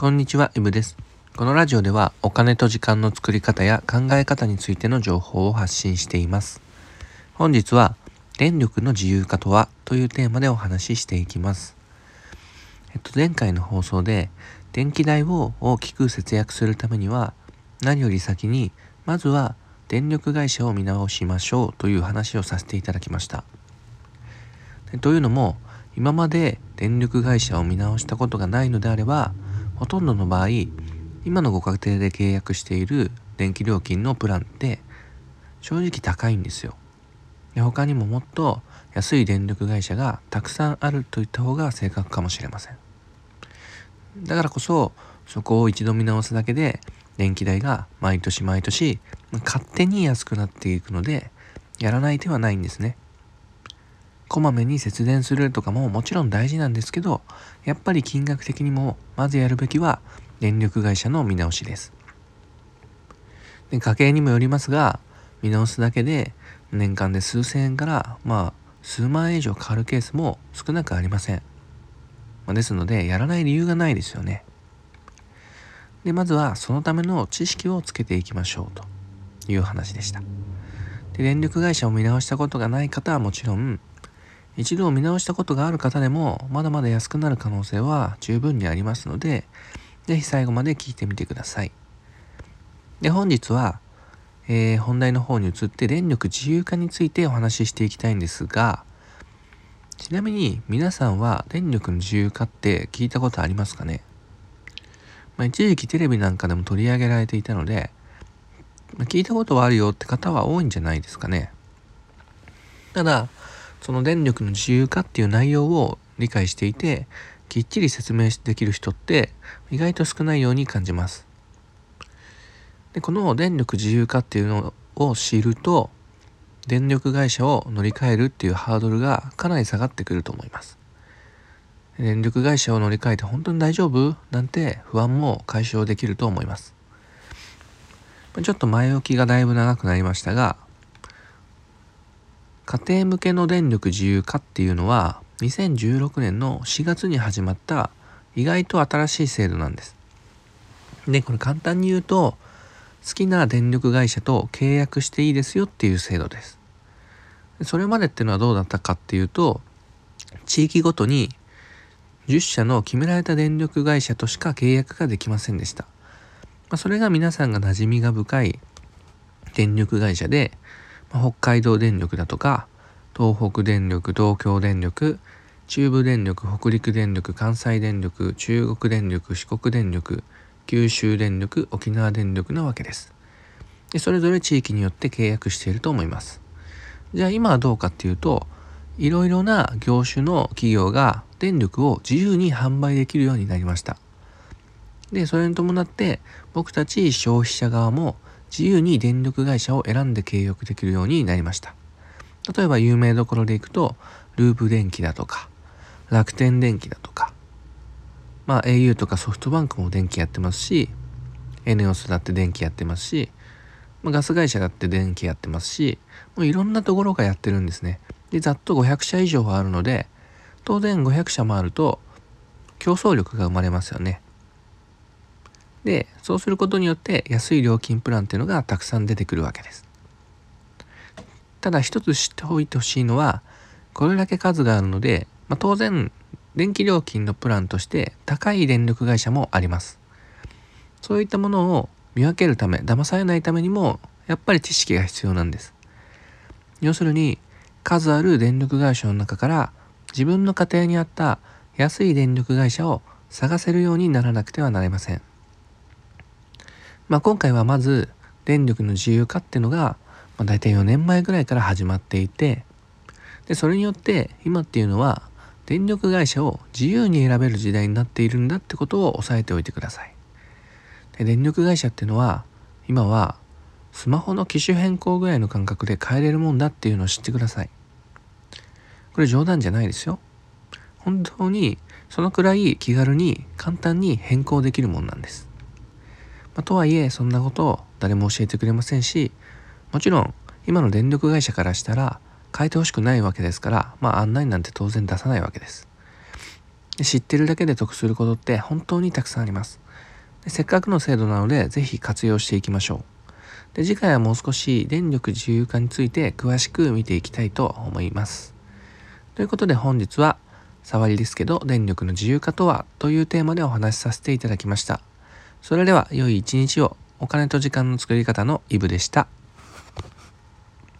こんにちは、イブです。このラジオではお金と時間の作り方や考え方についての情報を発信しています。本日は電力の自由化とはというテーマでお話ししていきます。えっと、前回の放送で電気代を大きく節約するためには何より先にまずは電力会社を見直しましょうという話をさせていただきました。というのも今まで電力会社を見直したことがないのであればほとんどの場合今のご家庭で契約している電気料金のプランって正直高いんですよ。で他にももっと安い電力会社がたくさんあるといった方が正確かもしれません。だからこそそこを一度見直すだけで電気代が毎年毎年勝手に安くなっていくのでやらない手はないんですね。こまめに節電するとかももちろん大事なんですけどやっぱり金額的にもまずやるべきは電力会社の見直しです。で家計にもよりますが見直すだけで年間で数千円からまあ数万円以上変わるケースも少なくありません、まあ、ですのでやらない理由がないですよね。でまずはそのための知識をつけていきましょうという話でした。で電力会社を見直したことがない方はもちろん一度見直したことがある方でもまだまだ安くなる可能性は十分にありますので是非最後まで聞いてみてください。で本日は、えー、本題の方に移って電力自由化についてお話ししていきたいんですがちなみに皆さんは電力の自由化って聞いたことありますかね、まあ、一時期テレビなんかでも取り上げられていたので、まあ、聞いたことはあるよって方は多いんじゃないですかね。ただその電力の自由化っていう内容を理解していてきっちり説明できる人って意外と少ないように感じます。でこの電力自由化っていうのを知ると電力会社を乗り換えるっていうハードルがかなり下がってくると思います。電力会社を乗り換えて本当に大丈夫なんて不安も解消できると思います。ちょっと前置きがだいぶ長くなりましたが家庭向けの電力自由化っていうのは2016年の4月に始まった意外と新しい制度なんです。で、これ簡単に言うと好きな電力会社と契約していいですよっていう制度です。それまでっていうのはどうだったかっていうと地域ごとに10社の決められた電力会社としか契約ができませんでした。まあ、それが皆さんが馴染みが深い電力会社で北海道電力だとか東北電力東京電力中部電力北陸電力関西電力中国電力四国電力九州電力沖縄電力なわけです。でそれぞれ地域によって契約していると思います。じゃあ今はどうかっていうといろいろな業種の企業が電力を自由に販売できるようになりました。でそれに伴って僕たち消費者側も自由に電力会社を選んで契約できるようになりました。例えば有名どころでいくと、ループ電気だとか、楽天電気だとか、まあ au とかソフトバンクも電気やってますし、エネオスだって電気やってますし、まあ、ガス会社だって電気やってますし、もういろんなところがやってるんですね。で、ざっと500社以上はあるので、当然500社もあると競争力が生まれますよね。で、そうすることによって安い料金プランっていうのがたくさん出てくるわけです。ただ一つ知っておいてほしいのは、これだけ数があるので、まあ、当然、電気料金のプランとして高い電力会社もあります。そういったものを見分けるため、騙されないためにも、やっぱり知識が必要なんです。要するに、数ある電力会社の中から自分の家庭に合った安い電力会社を探せるようにならなくてはなりません。まあ、今回はまず電力の自由化っていうのが、まあ、大体4年前ぐらいから始まっていてでそれによって今っていうのは電力会社を自由に選べる時代になっているんだってことを押さえておいてください。で電力会社っていうのは今はスマホの機種変更ぐらいの感覚で変えれるもんだっていうのを知ってください。これ冗談じゃないですよ。本当にそのくらい気軽に簡単に変更できるもんなんです。まあ、とはいえそんなことを誰も教えてくれませんしもちろん今の電力会社からしたら変えてほしくないわけですから、まあ、案内なんて当然出さないわけです。で知ってるだけで得することって本当にたくさんあります。でせっかくの制度なので是非活用していきましょう。で次回はもう少し電力自由化について詳しく見ていきたいと思います。ということで本日は触りですけど電力の自由化とはというテーマでお話しさせていただきました。それでは良い一日をお金と時間の作り方のイブでした。